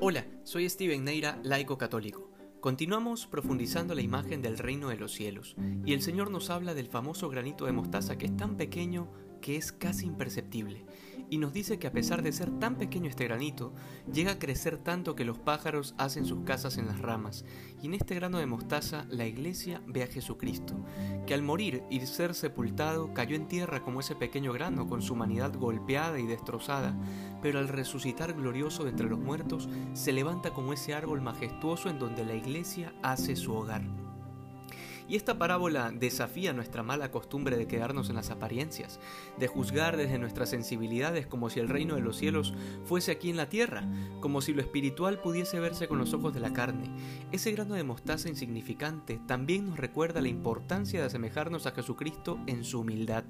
Hola, soy Steven Neira, laico católico. Continuamos profundizando la imagen del reino de los cielos, y el Señor nos habla del famoso granito de mostaza que es tan pequeño que es casi imperceptible, y nos dice que a pesar de ser tan pequeño este granito, llega a crecer tanto que los pájaros hacen sus casas en las ramas, y en este grano de mostaza la iglesia ve a Jesucristo, que al morir y ser sepultado cayó en tierra como ese pequeño grano con su humanidad golpeada y destrozada, pero al resucitar glorioso entre los muertos, se levanta como ese árbol majestuoso en donde la iglesia hace su hogar. Y esta parábola desafía nuestra mala costumbre de quedarnos en las apariencias, de juzgar desde nuestras sensibilidades como si el reino de los cielos fuese aquí en la tierra, como si lo espiritual pudiese verse con los ojos de la carne. Ese grano de mostaza insignificante también nos recuerda la importancia de asemejarnos a Jesucristo en su humildad,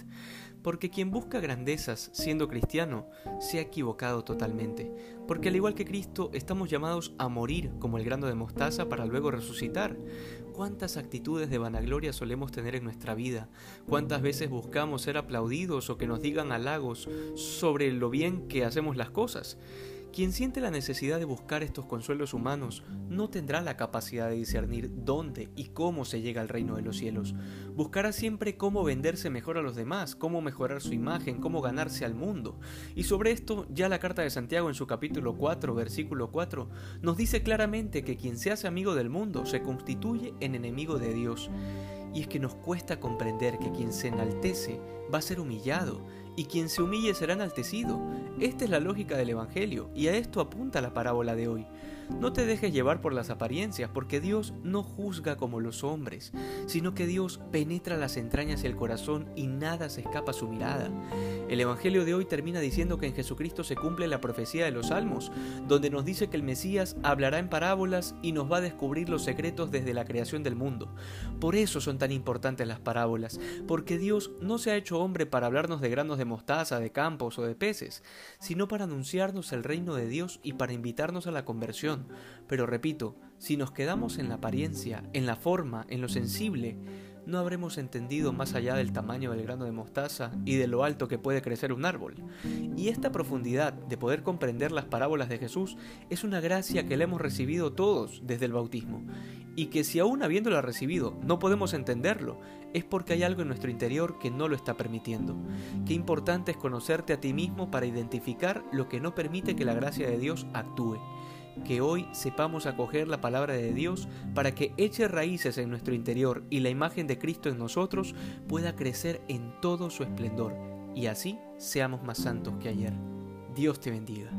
porque quien busca grandezas siendo cristiano se ha equivocado totalmente, porque al igual que Cristo estamos llamados a morir como el grano de mostaza para luego resucitar. ¿Cuántas actitudes de vanagloria solemos tener en nuestra vida? ¿Cuántas veces buscamos ser aplaudidos o que nos digan halagos sobre lo bien que hacemos las cosas? Quien siente la necesidad de buscar estos consuelos humanos no tendrá la capacidad de discernir dónde y cómo se llega al reino de los cielos. Buscará siempre cómo venderse mejor a los demás, cómo mejorar su imagen, cómo ganarse al mundo. Y sobre esto, ya la carta de Santiago en su capítulo 4, versículo 4, nos dice claramente que quien se hace amigo del mundo se constituye en enemigo de Dios. Y es que nos cuesta comprender que quien se enaltece va a ser humillado y quien se humille será enaltecido. Esta es la lógica del Evangelio y a esto apunta la parábola de hoy. No te dejes llevar por las apariencias, porque Dios no juzga como los hombres, sino que Dios penetra las entrañas y el corazón y nada se escapa su mirada. El Evangelio de hoy termina diciendo que en Jesucristo se cumple la profecía de los Salmos, donde nos dice que el Mesías hablará en parábolas y nos va a descubrir los secretos desde la creación del mundo. Por eso son tan importantes las parábolas, porque Dios no se ha hecho hombre para hablarnos de granos de mostaza, de campos o de peces, sino para anunciarnos el reino de Dios y para invitarnos a la conversión pero repito, si nos quedamos en la apariencia, en la forma, en lo sensible, no habremos entendido más allá del tamaño del grano de mostaza y de lo alto que puede crecer un árbol. Y esta profundidad de poder comprender las parábolas de Jesús es una gracia que le hemos recibido todos desde el bautismo, y que si aún habiéndola recibido no podemos entenderlo, es porque hay algo en nuestro interior que no lo está permitiendo. Qué importante es conocerte a ti mismo para identificar lo que no permite que la gracia de Dios actúe que hoy sepamos acoger la palabra de Dios para que eche raíces en nuestro interior y la imagen de Cristo en nosotros pueda crecer en todo su esplendor y así seamos más santos que ayer. Dios te bendiga.